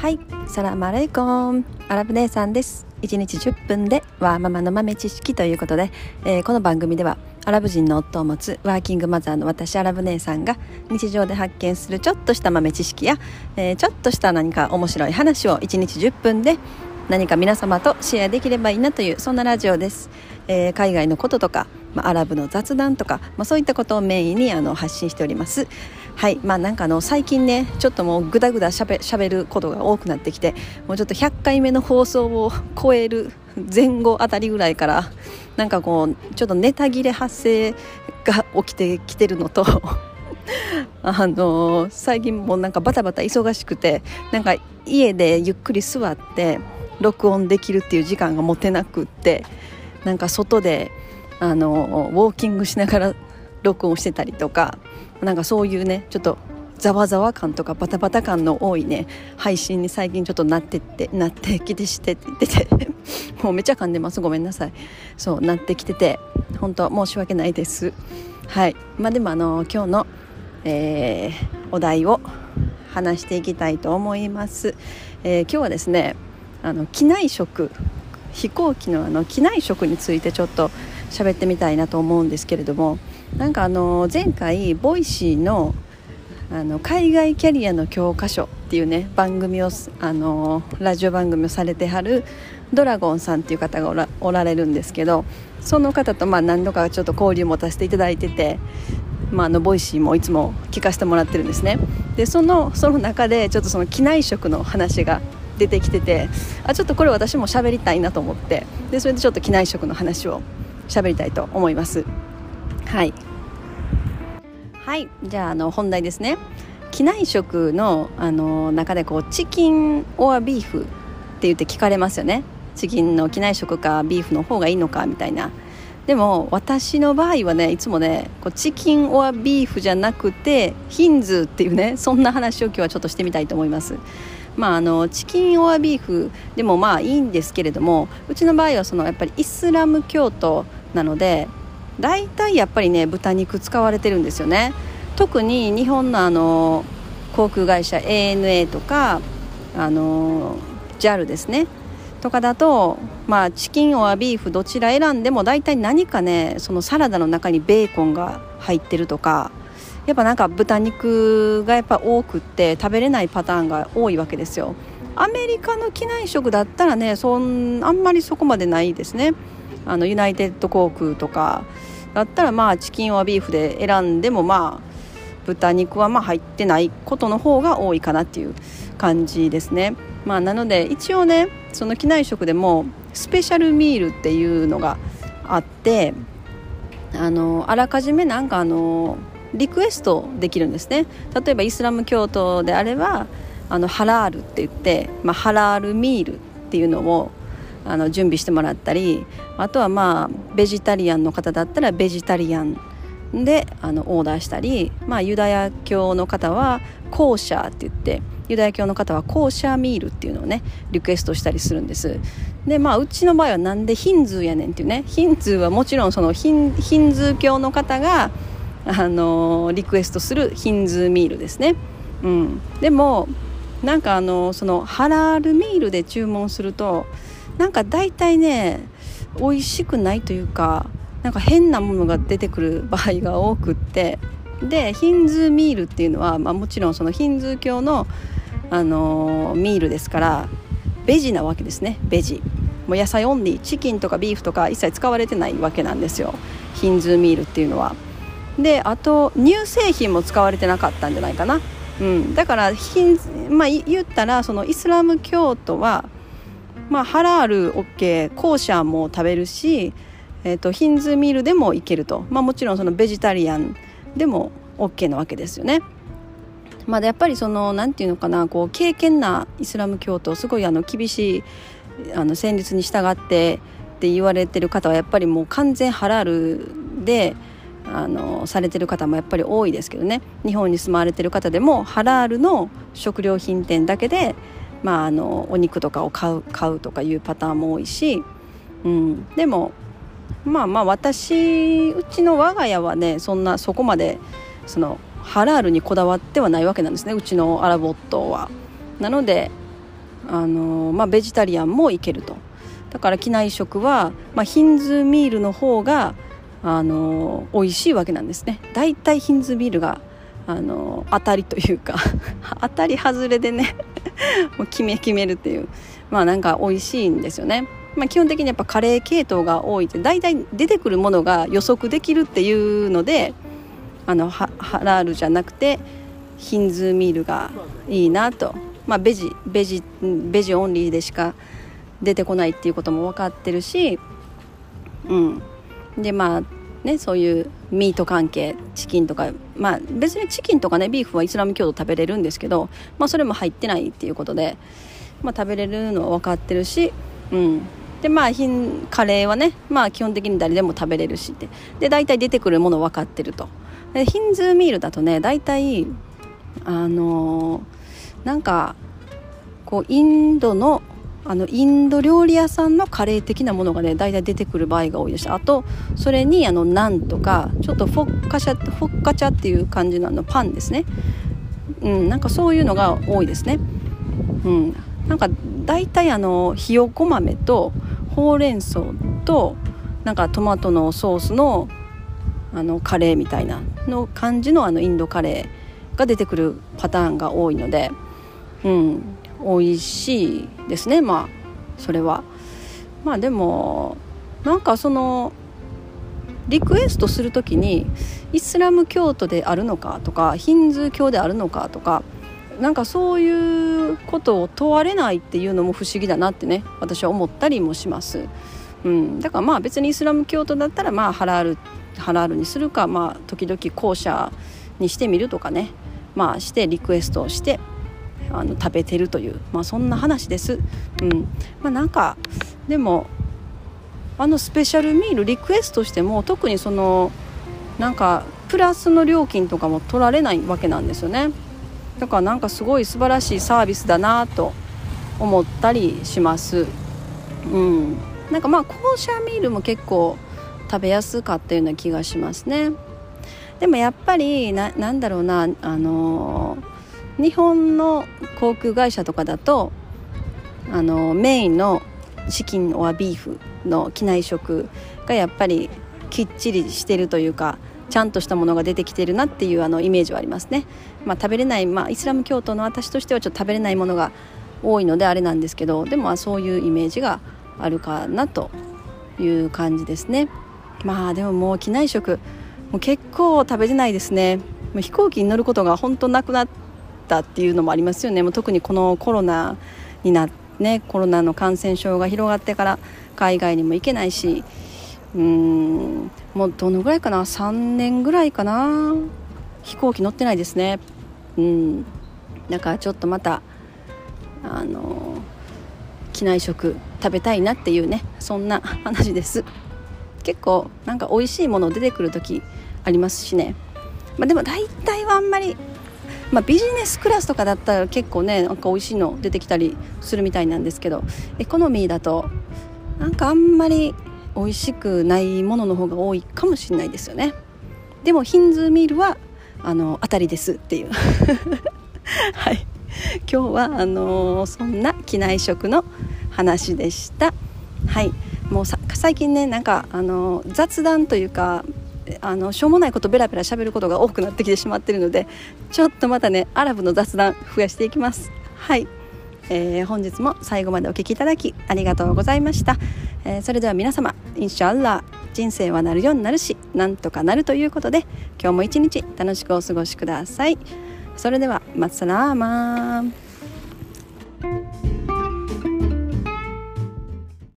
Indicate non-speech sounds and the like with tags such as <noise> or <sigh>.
はい、サラマレイコン。アラブ姉さんです。1日10分でワーママの豆知識ということで、えー、この番組ではアラブ人の夫を持つワーキングマザーの私アラブ姉さんが日常で発見するちょっとした豆知識や、えー、ちょっとした何か面白い話を1日10分で何か皆様とシェアできればいいなというそんなラジオです、えー、海外のこととか、まあ、アラブの雑談とか、まあ、そういったことをメインにあの発信しております。はい。まあなんかの最近ねちょっともうぐだぐだしゃべしゃべることが多くなってきてもうちょっと100回目の放送を <laughs> 超える前後あたりぐらいからなんかこうちょっとネタ切れ発生が起きてきてるのと <laughs> あの、最近もなんかバタバタ忙しくてなんか家でゆっくり座って録音できるっていう時間が持てなくってなんか外であのウォーキングしながら録音してたりとかなんかそういうねちょっとざわざわ感とかバタバタ感の多いね配信に最近ちょっとなってってなってきてしてって言っててもうめちゃ噛んでます。ごめんなさい。そうなってきてて本当申し訳ないです。はい。まあでもあの今日の、えー、お題を話していきたいと思います、えー、今日はですねあの機内食。飛行機のあの機内食についてちょっと喋ってみたいなと思うんですけれどもなんかあの前回 Voicy のあの海外キャリアの教科書っていうね番組をあのラジオ番組をされてはるドラゴンさんっていう方がおられるんですけどその方とまあ何度かちょっと交流を持たせていただいてて、まあ、あの Voicy もいつも聞かせてもらってるんですね。でそのその中でちょっとその機内食の話が出てきててあちょっとこれ私も喋りたいなと思ってでそれでちょっと機内食の話を喋りたいと思います。はい。はい。じゃああの本題ですね。機内食のあの中でこうチキンオアビーフって言って聞かれますよね。チキンの機内食かビーフの方がいいのかみたいな。でも私の場合はねいつもねこうチキンオアビーフじゃなくてヒンズーっていうねそんな話を今日はちょっとしてみたいと思います。まあ、あのチキンオアビーフでもまあいいんですけれどもうちの場合はそのやっぱりイスラム教徒なので大体やっぱりね豚肉使われてるんですよね。特に日本のあの航空会社 ANA とかあの JAL ですね。とかだと、まあ、チキンオアビーフどちら選んでも大体何かねそのサラダの中にベーコンが入ってるとかやっぱなんか豚肉がやっぱ多くって食べれないパターンが多いわけですよ。アメリカの機内食だったらねそんあんまりそこまでないですね。あのユナイテッド航空とかだったらまあチキンはビーフで選んでもまあ豚肉はまあ入ってないことの方が多いかなっていう感じですね。まあ、なので一応ねその機内食でもスペシャルミールっていうのがあってあのあらかじめなんかあのリクエストできるんですね例えばイスラム教徒であればあのハラールって言って、まあ、ハラールミールっていうのをあの準備してもらったりあとはまあベジタリアンの方だったらベジタリアンであのオーダーしたり、まあ、ユダヤ教の方はコーシャーって言ってユダヤ教の方はコーシャーミールっていうのをねリクエストしたりするんです。でまあうちの場合はなんでヒンズーやねんっていうねヒンズーはもちろんそのヒンヒンズー教の方があのリクエストするヒンズーミールですね、うん、でもなんかあのそのハラールミールで注文するとなんか大体ね美味しくないというかなんか変なものが出てくる場合が多くってでヒンズーミールっていうのは、まあ、もちろんそのヒンズー教の、あのー、ミールですからベジなわけですね。ベジ。もう野菜オンリーチキンとかビーフとか一切使われてないわけなんですよ。ヒンズーミールっていうのは。であと乳製品も使われてなかったんじゃないかな、うん、だからヒン、まあ、言ったらそのイスラム教徒はまあ、ハラール OK コーシャーも食べるし、えーと、ヒンズーミールでもいけると、まあ、もちろんそのベジタリアンでも OK なわけですよね。まあ、やっぱりその何て言うのかなこう敬虔なイスラム教徒すごいあの厳しいあの戦術に従ってって言われてる方はやっぱりもう完全ハラールであのされてる方もやっぱり多いですけどね日本に住まわれてる方でもハラールの食料品店だけでまあ、あのお肉とかを買う買うとかいうパターンも多いし、うん、でもまあまあ私うちの我が家はねそんなそこまでそのハラールにこだわってはないわけなんですねうちのアラボットは。なのであの、まあ、ベジタリアンもいけると。だから機内食は、まあ、ヒンズーミールの方があの美味しいわけなんですね。だいたいヒンズーミールがあの当たりというか <laughs> 当たり外れでね <laughs> もう決め決めるっていう。まあなんか美味しいんですよね。まあ、基本的にやっぱカレー系統が多いって大体出てくるものが予測できるっていうのであのハラールじゃなくてヒンズーミールがいいなと、まあ、ベジベジベジオンリーでしか出てこないっていうことも分かってるし、うん、でまあねそういうミート関係チキンとかまあ別にチキンとかねビーフはイスラム教徒食べれるんですけど、まあ、それも入ってないっていうことで、まあ、食べれるのは分かってるし、うん、でまあカレーはね、まあ、基本的に誰でも食べれるしでで大体出てくるもの分かってると。でヒンズーミールだとね大体あのー、なんかこうインドのあのインド料理屋さんのカレー的なものがね大体出てくる場合が多いです。あとそれにあのナンとかちょっとフォッカシャフォッカチャっていう感じののパンですね。うんなんかそういうのが多いですね。うん。なんか大体あのひよこ豆とほうれん草となんかトマトのソースのあのカレーみたいなの感じのあのインドカレーが出てくるパターンが多いので、うん、美味しいですねまあそれは。まあでもなんかそのリクエストする時にイスラム教徒であるのかとかヒンズー教であるのかとかなんかそういうことを問われないっていうのも不思議だなってね私は思ったりもします。うん、だからまあ別にイスラム教徒だったらまあハラールハラールにするかまあ時々後者にしてみるとかねまあしてリクエストをしてあの食べてるという、まあ、そんな話です。うんまあ、なんかでもあのスペシャルミールリクエストしても特にそのなんかプラスの料金とかも取られないわけなんですよね。だからなんかすごい素晴らしいサービスだなと思ったりします。うん、なんかまあコーシャーミールも結構食べやすかったような気がしますね。でもやっぱりななんだろうなあのー、日本の航空会社とかだとあの、メインのチキンはビーフの機内食がやっぱりきっちりしてるというかちゃんとしたものが出てきてるなっていうあのイメージはありますね、まあ、食べれない、まあ、イスラム教徒の私としてはちょっと食べれないものが多いのであれなんですけどでもそういうイメージがあるかなという感じですね。まあでももう機内食もう結構食べれないですね。もう飛行機に乗ることが本当なくなったっていうのもありますよね。もう特にこのコロナになねコロナの感染症が広がってから海外にも行けないしうんもうどのぐらいかな？3年ぐらいかな？飛行機乗ってないですね。うん。だからちょっとまたあの機内食食べたいなっていうねそんな話です。結構なんか美味しいもの出てくる時ありますしね、まあ、でも大体はあんまり、まあ、ビジネスクラスとかだったら結構ねなんか美味しいの出てきたりするみたいなんですけどエコノミーだとなんかあんまり美味しくないものの方が多いかもしれないですよね。でもヒンズーミールはあの当たりですっていう。<laughs> はい。今日はあのー、そんな機内食の話でした。はい。もう最近ねなんかあのー、雑談というかあのしょうもないことベラベラ喋ることが多くなってきてしまっているのでちょっとまたねアラブの雑談増やしていきます。はい。えー、本日も最後までお聴きいただきありがとうございました、えー、それでは皆様インシャアラ人生はなるようになるしなんとかなるということで今日も一日楽しくお過ごしください。それではマッサラーマー